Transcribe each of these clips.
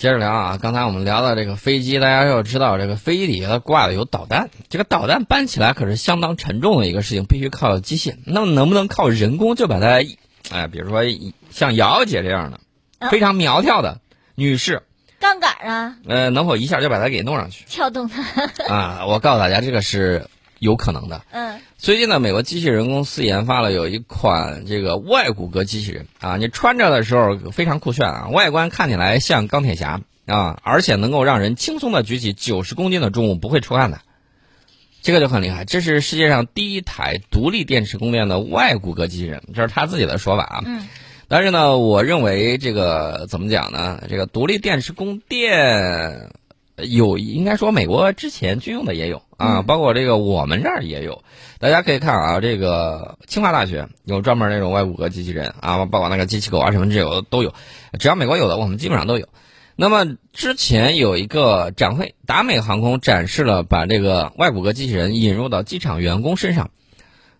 接着聊啊，刚才我们聊到这个飞机，大家要知道这个飞机底下挂的有导弹，这个导弹搬起来可是相当沉重的一个事情，必须靠机械。那么能不能靠人工就把它，哎，比如说像瑶瑶姐这样的非常苗条的女士，杠杆啊，呃，能否一下就把它给弄上去？撬动它啊！我告诉大家，这个是有可能的。嗯。最近呢，美国机器人公司研发了有一款这个外骨骼机器人啊，你穿着的时候非常酷炫啊，外观看起来像钢铁侠啊，而且能够让人轻松的举起九十公斤的重物不会出汗的，这个就很厉害。这是世界上第一台独立电池供电的外骨骼机器人，这是他自己的说法啊。嗯。但是呢，我认为这个怎么讲呢？这个独立电池供电。有应该说，美国之前军用的也有啊，包括这个我们这儿也有。大家可以看啊，这个清华大学有专门那种外骨骼机器人啊，包括那个机器狗啊什么这有都有。只要美国有的，我们基本上都有。那么之前有一个展会，达美航空展示了把这个外骨骼机器人引入到机场员工身上。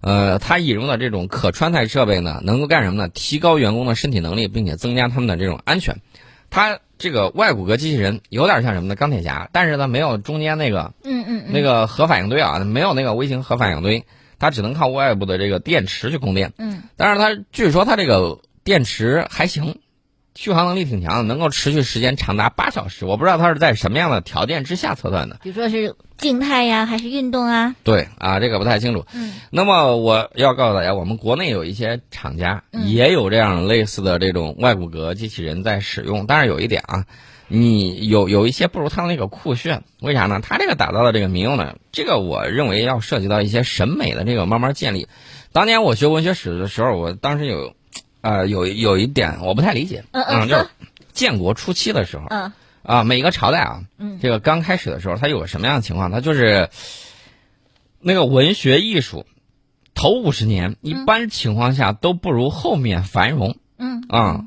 呃，它引入的这种可穿戴设备呢，能够干什么呢？提高员工的身体能力，并且增加他们的这种安全。它这个外骨骼机器人有点像什么呢？钢铁侠，但是呢没有中间那个，嗯嗯，那个核反应堆啊，没有那个微型核反应堆，它只能靠外部的这个电池去供电。嗯，但是它据说它这个电池还行。续航能力挺强的，能够持续时间长达八小时。我不知道它是在什么样的条件之下测算的，比如说是静态呀，还是运动啊？对啊，这个不太清楚。嗯，那么我要告诉大家，我们国内有一些厂家也有这样类似的这种外骨骼机器人在使用，但是有一点啊，你有有一些不如它那个酷炫。为啥呢？它这个打造的这个民用呢，这个我认为要涉及到一些审美的这个慢慢建立。当年我学文学史的时候，我当时有。啊，有有一点我不太理解，嗯，就是建国初期的时候，嗯，啊，每个朝代啊，嗯，这个刚开始的时候，它有个什么样的情况？它就是那个文学艺术头五十年，一般情况下都不如后面繁荣，嗯。啊。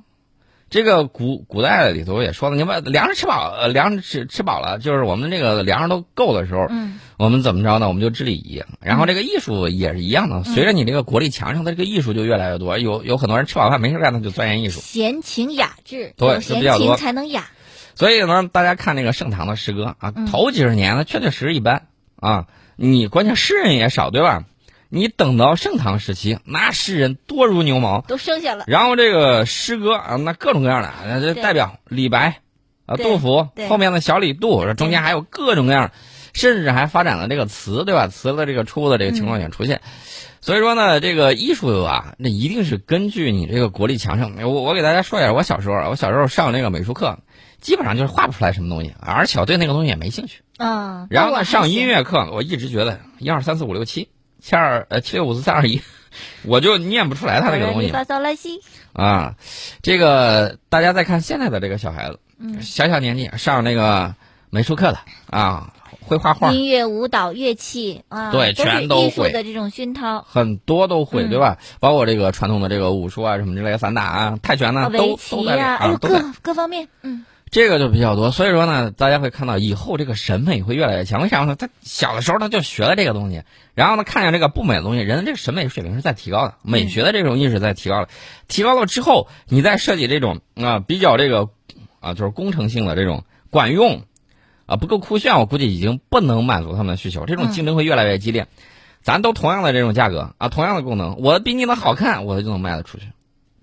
这个古古代里头也说了，你把粮食吃饱，呃，粮食吃吃饱了，就是我们这个粮食都够的时候，嗯，我们怎么着呢？我们就治礼仪，然后这个艺术也是一样的。随着你这个国力强盛，它这个艺术就越来越多。有有很多人吃饱饭没事干，他就钻研艺术。闲情雅致，对，闲情才能雅。所以呢，大家看那个盛唐的诗歌啊，头几十年呢确确实实一般啊，你关键诗人也少，对吧？你等到盛唐时期，那诗人多如牛毛，都剩下了。然后这个诗歌啊，那各种各样的，这代表李白啊、杜甫，后面的小李杜，中间还有各种各样，甚至还发展了这个词，对吧？词的这个出的这个情况也出现。所以说呢，这个艺术啊，那一定是根据你这个国力强盛。我我给大家说一下，我小时候，我小时候上那个美术课，基本上就是画不出来什么东西，而且我对那个东西也没兴趣。啊。然后呢，上音乐课，我一直觉得一二三四五六七。七二呃七六五四三二一，我就念不出来他那个东西。发骚来西啊，这个大家再看现在的这个小孩子，小小年纪上那个美术课的啊，会画画，音乐、舞蹈、乐器啊，对，全都会的这种熏陶，很多都会，对吧？包括这个传统的这个武术啊，什么之类的散打啊、泰拳呢，都都在啊，各各方面，嗯。这个就比较多，所以说呢，大家会看到以后这个审美会越来越强。为啥呢？他小的时候他就学了这个东西，然后呢，看见这个不美的东西，人的这个审美水平是在提高的，美学的这种意识在提高了。提高了之后，你再设计这种啊比较这个啊就是工程性的这种管用啊不够酷炫，我估计已经不能满足他们的需求。这种竞争会越来越激烈。咱都同样的这种价格啊，同样的功能，我比你的好看，我就能卖得出去。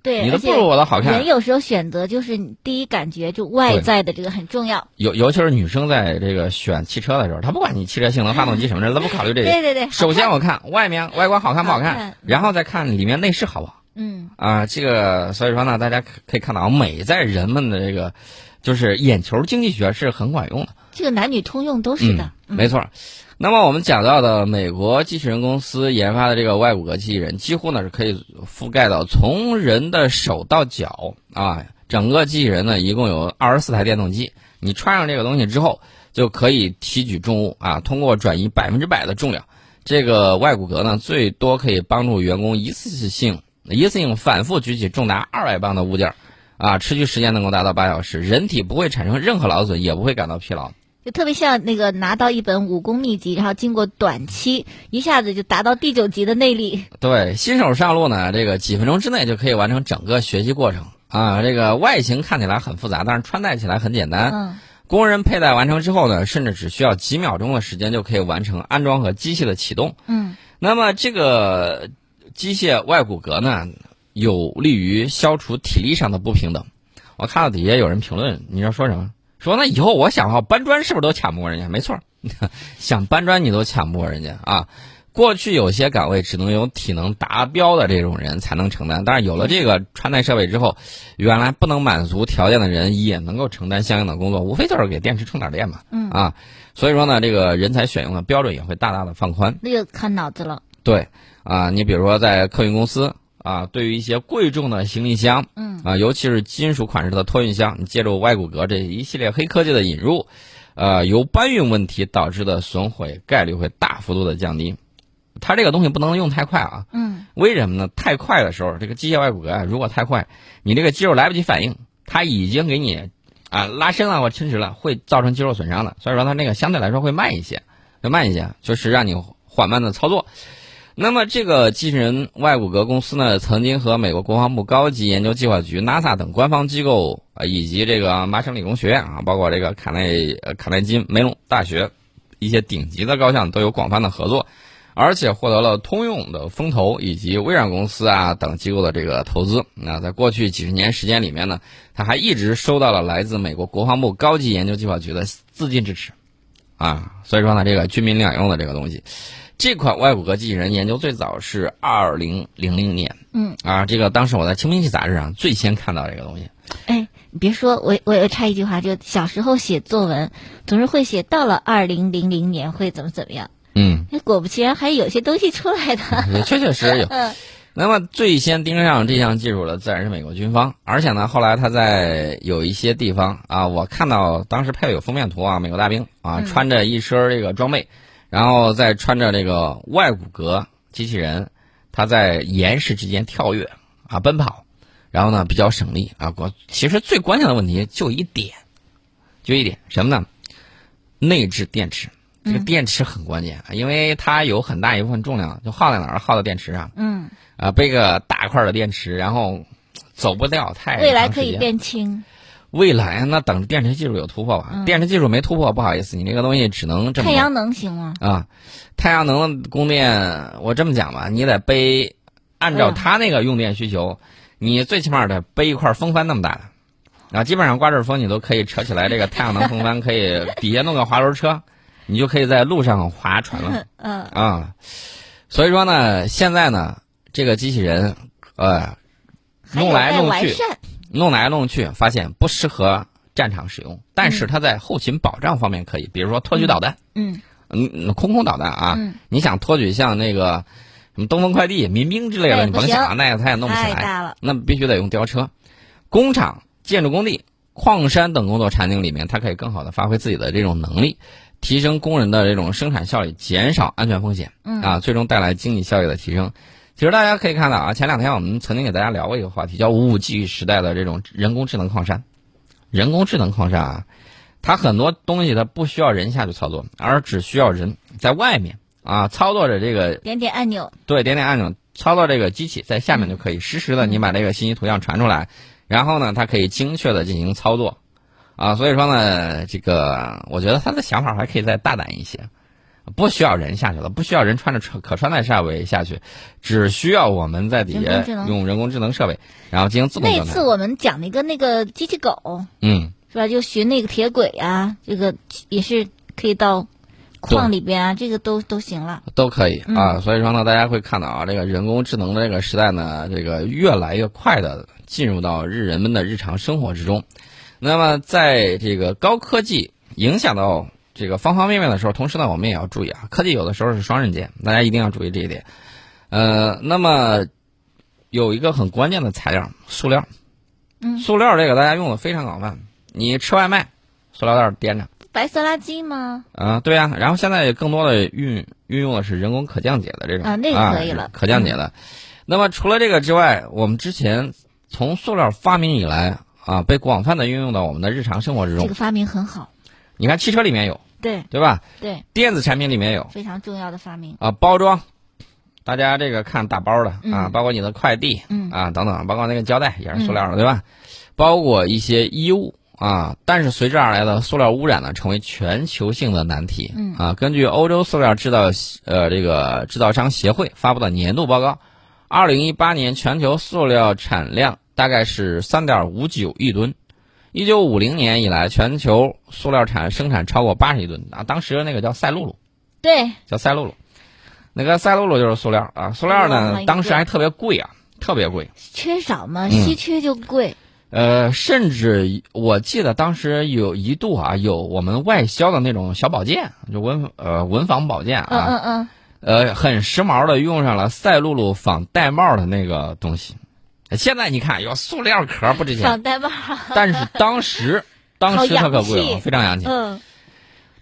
对，你的不如我的好看。人有时候选择就是第一感觉，就外在的这个很重要。尤尤其是女生在这个选汽车的时候，她不管你汽车性能、发动机什么的，她不考虑这 个。对对对。首先我看外面外观好看不好看，然后再看里面内饰好不好。嗯。啊，这个所以说呢，大家可以看到，美在人们的这个就是眼球经济学是很管用的。这个男女通用都是的。没错。那么我们讲到的美国机器人公司研发的这个外骨骼机器人，几乎呢是可以覆盖到从人的手到脚啊，整个机器人呢一共有二十四台电动机，你穿上这个东西之后，就可以提举重物啊，通过转移百分之百的重量，这个外骨骼呢最多可以帮助员工一次性一次性反复举起重达二百磅的物件，啊，持续时间能够达到八小时，人体不会产生任何劳损，也不会感到疲劳。就特别像那个拿到一本武功秘籍，然后经过短期一下子就达到第九级的内力。对，新手上路呢，这个几分钟之内就可以完成整个学习过程啊，这个外形看起来很复杂，但是穿戴起来很简单。嗯工人佩戴完成之后呢，甚至只需要几秒钟的时间就可以完成安装和机械的启动。嗯那么这个机械外骨骼呢，有利于消除体力上的不平等。我看到底下有人评论，你知道说什么？说那以后我想要搬砖是不是都抢不过人家？没错儿，想搬砖你都抢不过人家啊。过去有些岗位只能有体能达标的这种人才能承担，但是有了这个穿戴设备之后，原来不能满足条件的人也能够承担相应的工作，无非就是给电池充点电嘛。嗯啊，所以说呢，这个人才选用的标准也会大大的放宽。那就看脑子了。对啊，你比如说在客运公司啊，对于一些贵重的行李箱，嗯啊，尤其是金属款式的托运箱，你借助外骨骼这一系列黑科技的引入，呃，由搬运问题导致的损毁概率会大幅度的降低。它这个东西不能用太快啊，嗯为什么呢？太快的时候，这个机械外骨骼啊，如果太快，你这个肌肉来不及反应，它已经给你啊拉伸了或侵蚀了，会造成肌肉损伤的。所以说它那个相对来说会慢一些，会慢一些，就是让你缓慢的操作。那么这个机器人外骨骼公司呢，曾经和美国国防部高级研究计划局 NASA 等官方机构啊，以及这个麻省理工学院啊，包括这个卡内卡耐基梅隆大学一些顶级的高校都有广泛的合作。而且获得了通用的风投以及微软公司啊等机构的这个投资。那在过去几十年时间里面呢，它还一直收到了来自美国国防部高级研究计划局的资金支持，啊，所以说呢，这个军民两用的这个东西，这款外骨骼机器人研究最早是二零零零年嗯，啊，这个当时我在《清明记》杂志上最先看到这个东西。哎，你别说，我我我插一句话，就小时候写作文总是会写到了二零零零年会怎么怎么样，嗯，哎，果不其然还有些东西出来的。也确确实实有。嗯那么最先盯上这项技术的自然是美国军方，而且呢，后来他在有一些地方啊，我看到当时拍的有封面图啊，美国大兵啊嗯穿着一身这个装备，然后再穿着这个外骨骼机器人，它在岩石之间跳跃啊奔跑，然后呢比较省力啊。我其实最关键的问题就一点，就一点什么呢？内置电池。这个电池很关键，因为它有很大一部分重量就耗在哪儿？耗在电池上。嗯，啊，背个大块的电池，然后走不掉太未来可以变轻。未来那等着电池技术有突破吧。嗯电池技术没突破，不好意思，你这个东西只能这么太阳能行吗？啊，太阳能的供电，我这么讲吧，你得背，按照嗯它那个用电需求，你最起码得背一块风帆那么大的，啊，基本上刮阵风你都可以扯起来这个太阳能风帆，可以底下弄个滑轮车，你就可以在路上划船了。嗯啊，所以说呢，现在呢，这个机器人，呃，弄来弄去。弄来弄去，发现不适合战场使用，但嗯是它在后勤保障方面可以，比如说托举导弹，嗯嗯，嗯空空导弹啊，嗯你想托举像那个什么东风快递、民兵之类的，你甭想，那个它也弄不起来。那必须得用吊车。工厂、建筑工地、矿山等工作场景里面，它可以更好的发挥自己的这种能力，提升工人的这种生产效率，减少安全风险。嗯啊，最终带来经济效益的提升。其实大家可以看到啊，前两天我们曾经给大家聊过一个话题，叫五 G 时代的这种人工智能矿山。人工智能矿山啊，它很多东西它不需要人下去操作，而只需要人在外面啊操作着这个点点按钮。对点点按钮操作这个机器，在下面就可以实时的你把这个信息图像传出来，然后呢，它可以精确的进行操作。啊，所以说呢，这个我觉得他的想法还可以再大胆一些。不需要人下去了，不需要人穿着可可穿戴设备下去，只需要我们在底下用人工智能设备，然后进行自动那。次我们讲那个那个机器狗嗯，是吧？就寻那个铁轨啊，这个也是可以到矿里边啊，这个都都行了。都可以嗯啊。所以说呢，大家会看到啊，这个人工智能的这个时代呢，这个越来越快的进入到日人们的日常生活之中。那么，在这个高科技影响到这个方方面面的时候，同时呢，我们也要注意啊，科技有的时候是双刃剑，大家一定要注意这一点。呃，那么有一个很关键的材料，塑料。嗯塑料这个大家用的非常广泛，你吃外卖，塑料袋掂着。白色垃圾吗？啊，对啊，然后现在也更多的运运用的是人工可降解的这种啊那个可以了可降解的。那么除了这个之外，我们之前从塑料发明以来啊，被广泛的运用到我们的日常生活之中。这个发明很好。你看汽车里面有，对对吧？对，电子产品里面有非常重要的发明。啊，包装，大家这个看打包的啊，嗯包括你的快递嗯啊等等，包括那个胶带也是塑料的，对吧？包括一些衣物啊。但是随之而来的塑料污染呢，成为全球性的难题。嗯啊，根据欧洲塑料制造呃这个制造商协会发布的年度报告，二零一八年全球塑料产量大概是三点五九亿吨。一九五零年以来，全球塑料产生产超过八十亿吨啊！当时那个叫赛璐璐，对，叫赛璐璐，那个赛璐璐就是塑料啊。塑料呢当时还特别贵啊，特别贵。缺少嘛，嗯稀缺就贵。呃，甚至我记得当时有一度啊，有我们外销的那种小宝剑，就文呃文房宝剑嗯啊，嗯嗯，呃，很时髦的用上了赛璐璐仿玳瑁的那个东西。现在你看，有塑料壳不值钱。但是当时 当时它可贵了，非常洋气。嗯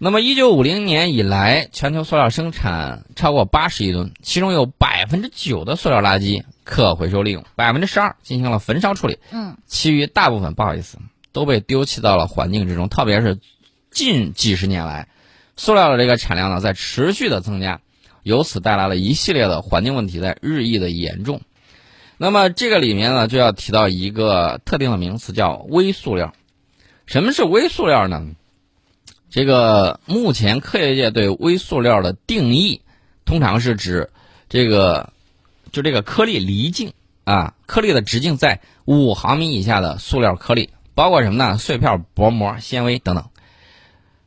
那么，一九五零年以来，全球塑料生产超过八十亿吨，其中有百分之九的塑料垃圾可回收利用，百分之十二进行了焚烧处理，嗯其余大部分不好意思都被丢弃到了环境之中。特别是近几十年来，塑料的这个产量呢在持续的增加，由此带来了一系列的环境问题在日益的严重。那么这个里面呢，就要提到一个特定的名词，叫微塑料。什么是微塑料呢？这个目前科学界对微塑料的定义，通常是指这个就这个颗粒离径啊，颗粒的直径在五毫米以下的塑料颗粒，包括什么呢？碎片、薄膜、纤维等等。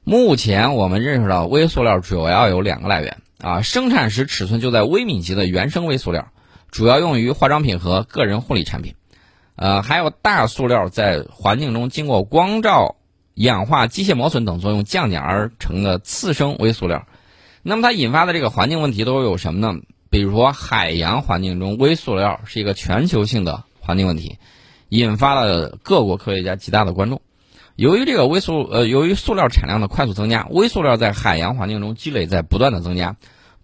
目前我们认识到微塑料主要有两个来源啊，生产时尺寸就在微米级的原生微塑料，主要用于化妆品和个人护理产品。呃，还有大塑料在环境中经过光照、氧化、机械磨损等作用降解而成的次生微塑料。那么它引发的这个环境问题都有什么呢？比如说海洋环境中微塑料是一个全球性的环境问题，引发了各国科学家极大的关注。由于这个微塑呃，由于塑料产量的快速增加，微塑料在海洋环境中积累在不断的增加，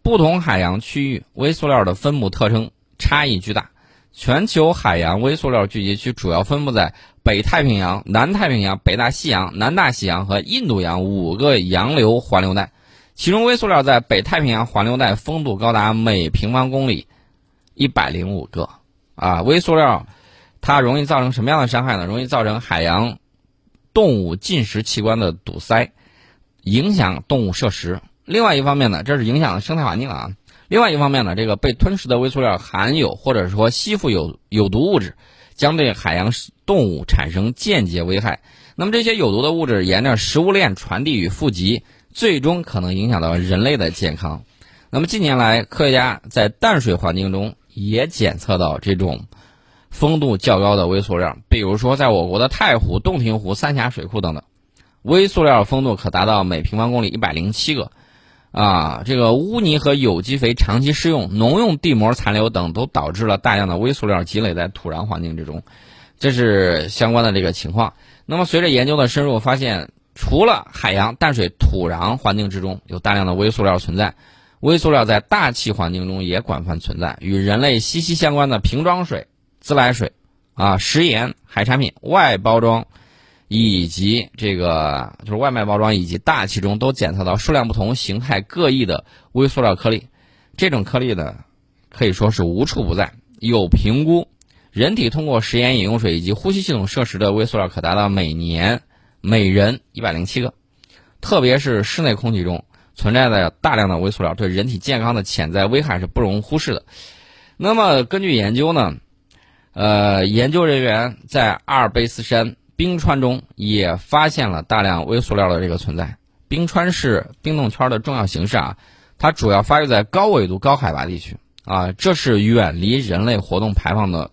不同海洋区域微塑料的分布特征差异巨大。全球海洋微塑料聚集区主要分布在北太平洋、南太平洋、北大西洋、南大西洋和印度洋五个洋流环流带，其中微塑料在北太平洋环流带丰度高达每平方公里一百零五个。啊，微塑料它容易造成什么样的伤害呢？容易造成海洋动物进食器官的堵塞，影响动物摄食。另外一方面呢，这是影响了生态环境啊。另外一方面呢，这个被吞食的微塑料含有或者说吸附有有毒物质，将对海洋动物产生间接危害。那么这些有毒的物质沿着食物链传递与富集，最终可能影响到人类的健康。那么近年来，科学家在淡水环境中也检测到这种丰度较高的微塑料，比如说在我国的太湖、洞庭湖、三峡水库等等，微塑料丰度可达到每平方公里一百零七个。啊，这个污泥和有机肥长期施用、农用地膜残留等，都导致了大量的微塑料积累在土壤环境之中，这是相关的这个情况。那么，随着研究的深入，发现除了海洋、淡水、土壤环境之中有大量的微塑料存在，微塑料在大气环境中也广泛存在，与人类息息相关的瓶装水、自来水、啊食盐、海产品、外包装。以及这个就是外卖包装以及大气中都检测到数量不同、形态各异的微塑料颗粒。这种颗粒呢，可以说是无处不在。有评估，人体通过食盐饮用水以及呼吸系统摄食的微塑料可达到每年每人一百零七个。特别是室内空气中存在的大量的微塑料，对人体健康的潜在危害是不容忽视的。那么根据研究呢，呃，研究人员在阿尔卑斯山。冰川中也发现了大量微塑料的这个存在。冰川是冰冻圈的重要形式啊，它主要发育在高纬度、高海拔地区啊，这是远离人类活动排放的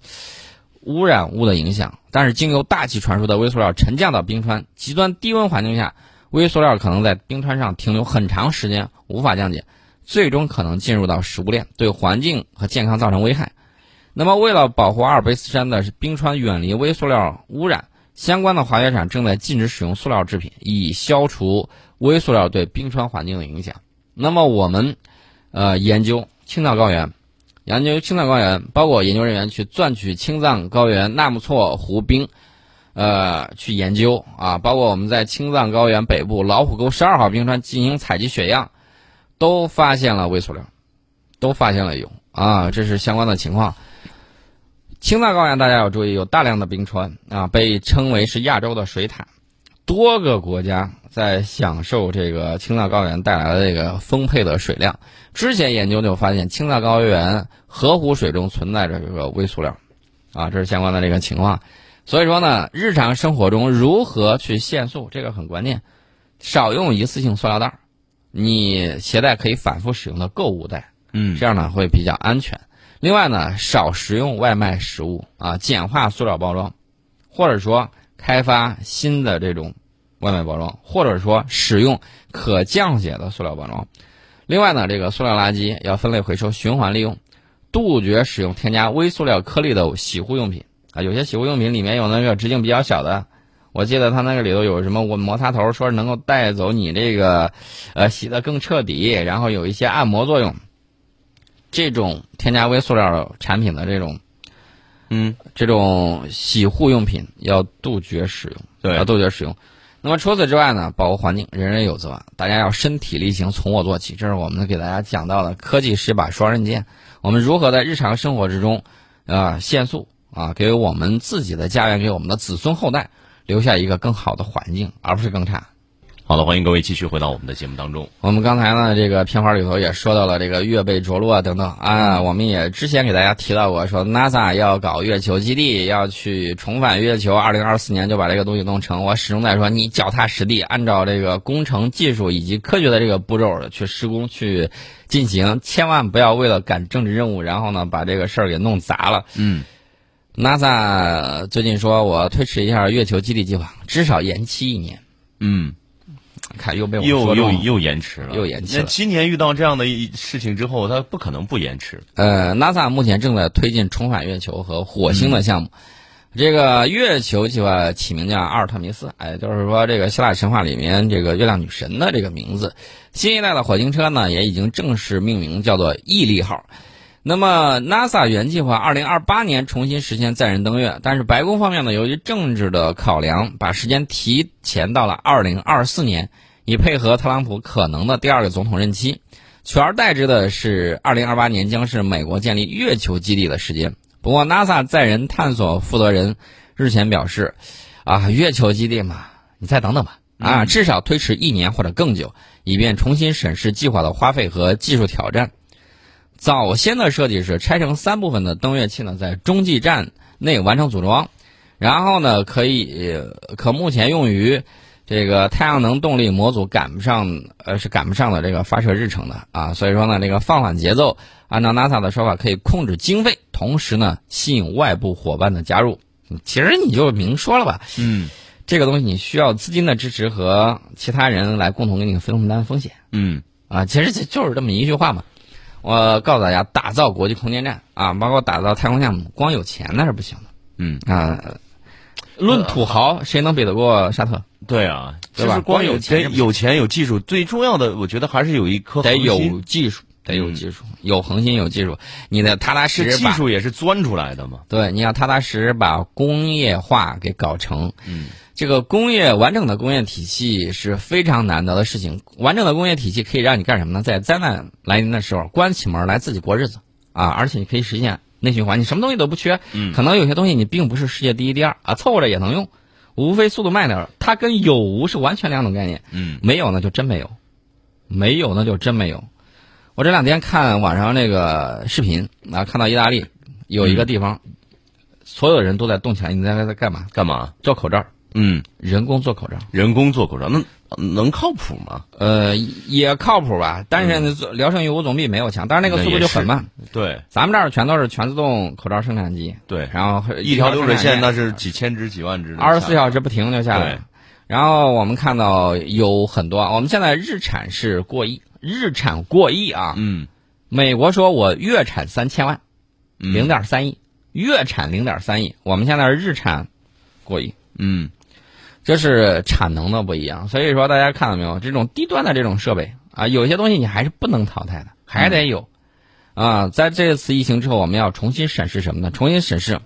污染物的影响。但是经由大气传输的微塑料沉降到冰川，极端低温环境下，微塑料可能在冰川上停留很长时间，无法降解，最终可能进入到食物链，对环境和健康造成危害。那么，为了保护阿尔卑斯山的冰川远离微塑料污染。相关的滑雪场正在禁止使用塑料制品，以消除微塑料对冰川环境的影响。那么，我们呃研究青藏高原，研究青藏高原，包括研究人员去钻取青藏高原纳木错湖冰，呃，去研究啊，包括我们在青藏高原北部老虎沟十二号冰川进行采集血样，都发现了微塑料，都发现了有啊，这是相关的情况。青藏高原大家要注意，有大量的冰川啊，被称为是亚洲的水塔，多个国家在享受这个青藏高原带来的这个丰沛的水量。之前研究就发现，青藏高原河湖水中存在着这个微塑料，啊，这是相关的这个情况。所以说呢，日常生活中如何去限塑，这个很关键。少用一次性塑料袋，你携带可以反复使用的购物袋，嗯，这样呢会比较安全。另外呢，少食用外卖食物啊，简化塑料包装，或者说开发新的这种外卖包装，或者说使用可降解的塑料包装。另外呢，这个塑料垃圾要分类回收、循环利用，杜绝使用添加微塑料颗粒的洗护用品啊。有些洗护用品里面有那个直径比较小的，我记得它那个里头有什么我摩擦头，说是能够带走你这个，呃，洗得更彻底，然后有一些按摩作用。这种添加微塑料产品的这种，嗯，这种洗护用品要杜绝使用，对要杜绝使用。那么除此之外呢，保护环境人人有责，大家要身体力行，从我做起。这是我们给大家讲到的科技是把双刃剑，我们如何在日常生活之中，啊，限速啊，给我们自己的家园，给我们的子孙后代留下一个更好的环境，而不是更差。好的，欢迎各位继续回到我们的节目当中。我们刚才呢，这个片花里头也说到了这个月背着陆啊等等啊，我们也之前给大家提到过，说 NASA 要搞月球基地，要去重返月球，二零二四年就把这个东西弄成。我始终在说，你脚踏实地，按照这个工程技术以及科学的这个步骤去施工去进行，千万不要为了赶政治任务，然后呢把这个事儿给弄砸了。嗯 NASA 最近说我推迟一下月球基地计划，至少延期一年。嗯，看又被我又又又延迟了，又延迟了那今年遇到这样的一事情之后，它不可能不延迟。呃，NASA 目前正在推进重返月球和火星的项目。这个月球计划起名叫阿尔特弥斯，哎，就是说这个希腊神话里面这个月亮女神的这个名字。新一代的火星车呢，也已经正式命名叫做毅力号。那么，NASA 原计划2028年重新实现载人登月，但是白宫方面呢，由于政治的考量，把时间提前到了2024年，以配合特朗普可能的第二个总统任期。取而代之的是2028年将是美国建立月球基地的时间。不过，NASA 载人探索负责人日前表示，啊，月球基地嘛，你再等等吧，啊，至少推迟一年或者更久，以便重新审视计划的花费和技术挑战。早先的设计是拆成三部分的登月器呢，在中继站内完成组装，然后呢，可以呃可目前用于这个太阳能动力模组赶不上，呃是赶不上的这个发射日程的啊，所以说呢，这个放缓节奏，按照 NASA 的说法，可以控制经费，同时呢，吸引外部伙伴的加入。其实你就明说了吧，嗯这个东西你需要资金的支持和其他人来共同给你分担风险。嗯啊，其实这就是这么一句话嘛。我告诉大家，打造国际空间站啊，包括打造太空项目，光有钱那是不行的。嗯，啊。论土豪，谁能比得过沙特？对啊，对吧？光有钱得有钱有技术，最重要的，我觉得还是有一颗得有技术，得有技术，有恒心，有技术。你的踏踏实实技，术也是钻出来的嘛。对，你要踏踏实实把工业化给搞成。嗯，这个工业完整的工业体系是非常难得的事情。完整的工业体系可以让你干什么呢？在灾难来临的时候，关起门来自己过日子啊，而且你可以实现内循环，你什么东西都不缺。嗯可能有些东西你并不是世界第一、第二啊，凑合着也能用，无非速度慢点儿。它跟有无是完全两种概念。嗯没有呢就真没有，没有那就真没有。我这两天看网上那个视频啊，看到意大利有一个地方，所有人都在动起来，你在在干嘛？干嘛？做口罩，嗯，人工做口罩。人工做口罩，那能靠谱吗？呃，也靠谱吧，但是，做聊胜于无总比没有强，但是那个速度就很慢。对咱们这儿全都是全自动口罩生产机，对，然后一条流水线那那是几千只、几万只二十四小时不停就下来。然后我们看到有很多，我们现在日产是过亿，日产过亿啊！嗯，美国说我月产三千万，嗯零点三亿，月产零点三亿，我们现在是日产过亿，嗯这是产能的不一样。所以说大家看到没有，这种低端的这种设备啊，有些东西你还是不能淘汰的，还得有。啊，在这次疫情之后，我们要重新审视什么呢？重新审视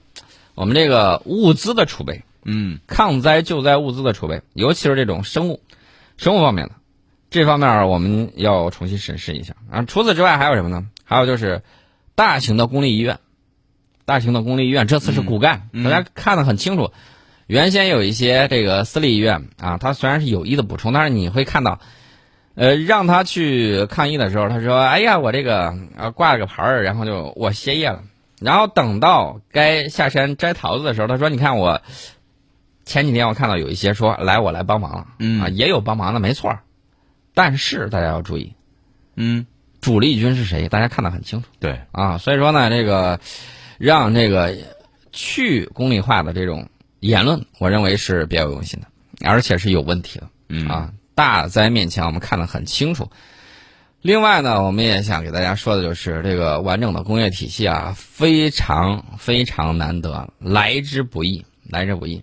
我们这个物资的储备。嗯抗灾救灾物资的储备，尤其是这种生物、生物方面的，这方面我们要重新审视一下啊。除此之外还有什么呢？还有就是大型的公立医院，大型的公立医院，这次是骨干，大家看得很清楚。原先有一些这个私立医院啊，它虽然是有意的补充，但是你会看到，呃，让他去抗议的时候，他说：“哎呀，我这个啊挂了个牌儿，然后就我歇业了。”然后等到该下山摘桃子的时候，他说：“你看我前几天我看到有一些说来我来帮忙了，嗯啊，也有帮忙的，没错儿。但是大家要注意，嗯，主力军是谁？大家看得很清楚对，啊。所以说呢，这个让这个去功利化的这种言论，我认为是别有用心的，而且是有问题的。嗯啊，大灾面前，我们看得很清楚。另外呢，我们也想给大家说的就是，这个完整的工业体系啊，非常非常难得，来之不易，来之不易。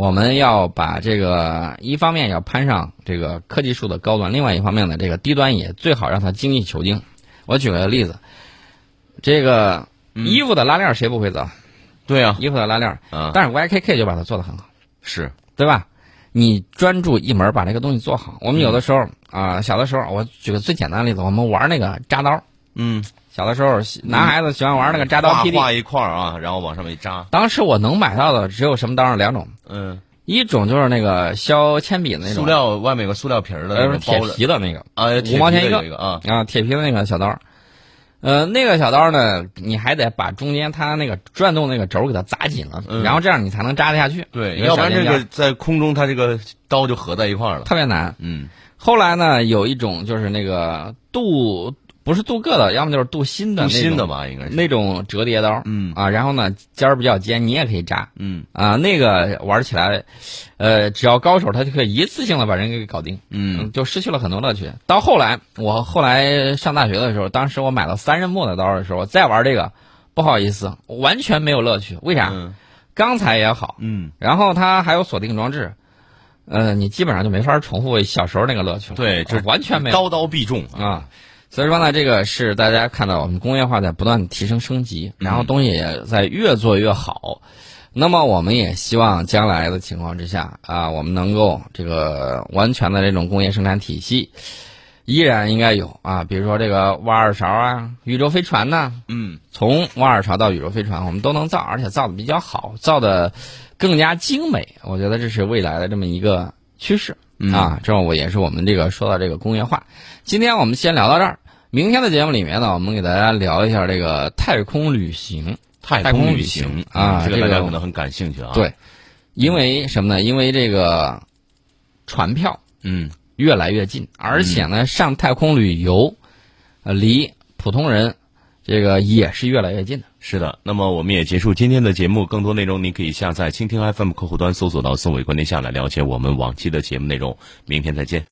我们要把这个一方面要攀上这个科技树的高端，另外一方面呢，这个低端也最好让它精益求精。我举个例子，这个衣服的拉链儿谁不会造？对啊，衣服的拉链儿，啊，但是 YKK 就把它做得很好。是，对吧？你专注一门把这个东西做好。我们有的时候啊、小的时候，我举个最简单的例子，我们玩那个扎刀。嗯，小的时候，男孩子喜欢玩那个扎刀画 PD。画一块儿啊，然后往上面一扎，当时我能买到的只有什么刀上？两种，嗯，一种就是那个削铅笔的那种，塑料外面有个塑料皮儿的那呃，铁皮的那个。啊，五毛钱一个。啊，啊，铁皮的那个小刀。呃，那个小刀呢，你还得把中间它那个转动那个轴给它扎紧了，嗯。然后这样你才能扎得下去。对，要不然这个在空中它这个刀就合在一块儿了，特别难。嗯。后来呢，有一种就是那个镀不是镀铬的，要么就是镀锌的镀锌的吧，应该是，那种折叠刀，嗯啊，然后呢尖儿比较尖，你也可以扎嗯啊，那个玩起来，呃，只要高手他就可以一次性的把人给搞定，嗯就失去了很多乐趣。到后来，我后来上大学的时候，当时我买了三刃木的刀的时候，再玩这个，不好意思，完全没有乐趣。为啥？嗯钢材也好，嗯，然后它还有锁定装置，呃，你基本上就没法重复小时候那个乐趣了。对，就完全没有。刀刀必中啊，啊。所以说呢，这个是大家看到我们工业化在不断提升升级，然后东西也在越做越好。那么我们也希望将来的情况之下啊，我们能够这个完全的这种工业生产体系依然应该有啊，比如说这个挖耳勺啊、宇宙飞船呐、嗯从挖耳勺到宇宙飞船，我们都能造，而且造的比较好，造的更加精美。我觉得这是未来的这么一个趋势、嗯啊。这我也是我们这个说到这个工业化。今天我们先聊到这儿，明天的节目里面呢，我们给大家聊一下这个太空旅行。太太空旅行行啊这个这个大家可能很感兴趣啊，，对，因为什么呢？因为这个船票嗯越来越近，而且呢，上太空旅游，呃，离普通人这个也是越来越近的。是的，那么我们也结束今天的节目。更多内容您可以下载蜻蜓 FM 客户端搜索到“宋伟观天下”来了解我们往期的节目内容。明天再见。